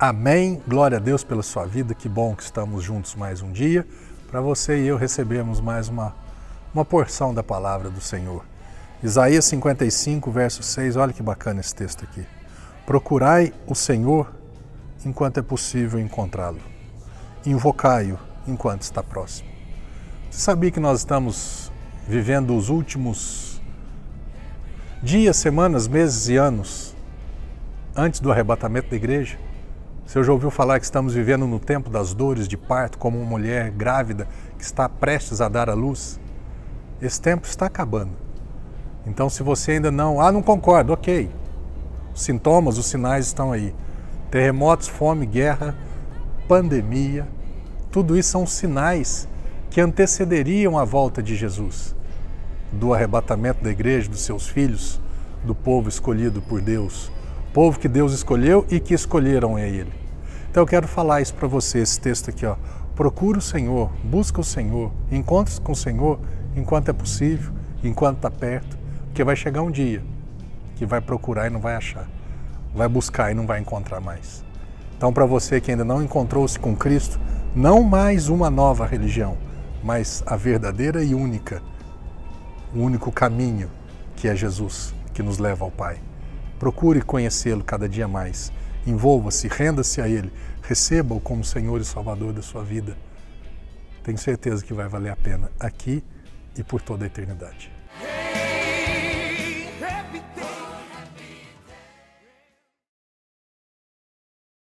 Amém. Glória a Deus pela sua vida. Que bom que estamos juntos mais um dia. Para você e eu recebemos mais uma, uma porção da palavra do Senhor. Isaías 55, verso 6. Olha que bacana esse texto aqui. Procurai o Senhor enquanto é possível encontrá-lo. Invocai-o enquanto está próximo. Você sabia que nós estamos vivendo os últimos dias, semanas, meses e anos antes do arrebatamento da igreja? Você já ouviu falar que estamos vivendo no tempo das dores de parto, como uma mulher grávida que está prestes a dar à luz? Esse tempo está acabando. Então, se você ainda não. Ah, não concordo, ok. Os sintomas, os sinais estão aí. Terremotos, fome, guerra, pandemia, tudo isso são sinais que antecederiam a volta de Jesus, do arrebatamento da igreja, dos seus filhos, do povo escolhido por Deus povo que Deus escolheu e que escolheram a Ele. Então eu quero falar isso para você, esse texto aqui, ó. Procura o Senhor, busca o Senhor, encontre-se com o Senhor enquanto é possível, enquanto está perto, porque vai chegar um dia que vai procurar e não vai achar, vai buscar e não vai encontrar mais. Então, para você que ainda não encontrou-se com Cristo, não mais uma nova religião, mas a verdadeira e única, o único caminho que é Jesus, que nos leva ao Pai. Procure conhecê-lo cada dia mais. Envolva-se, renda-se a Ele, receba-o como Senhor e Salvador da sua vida. Tenho certeza que vai valer a pena aqui e por toda a eternidade.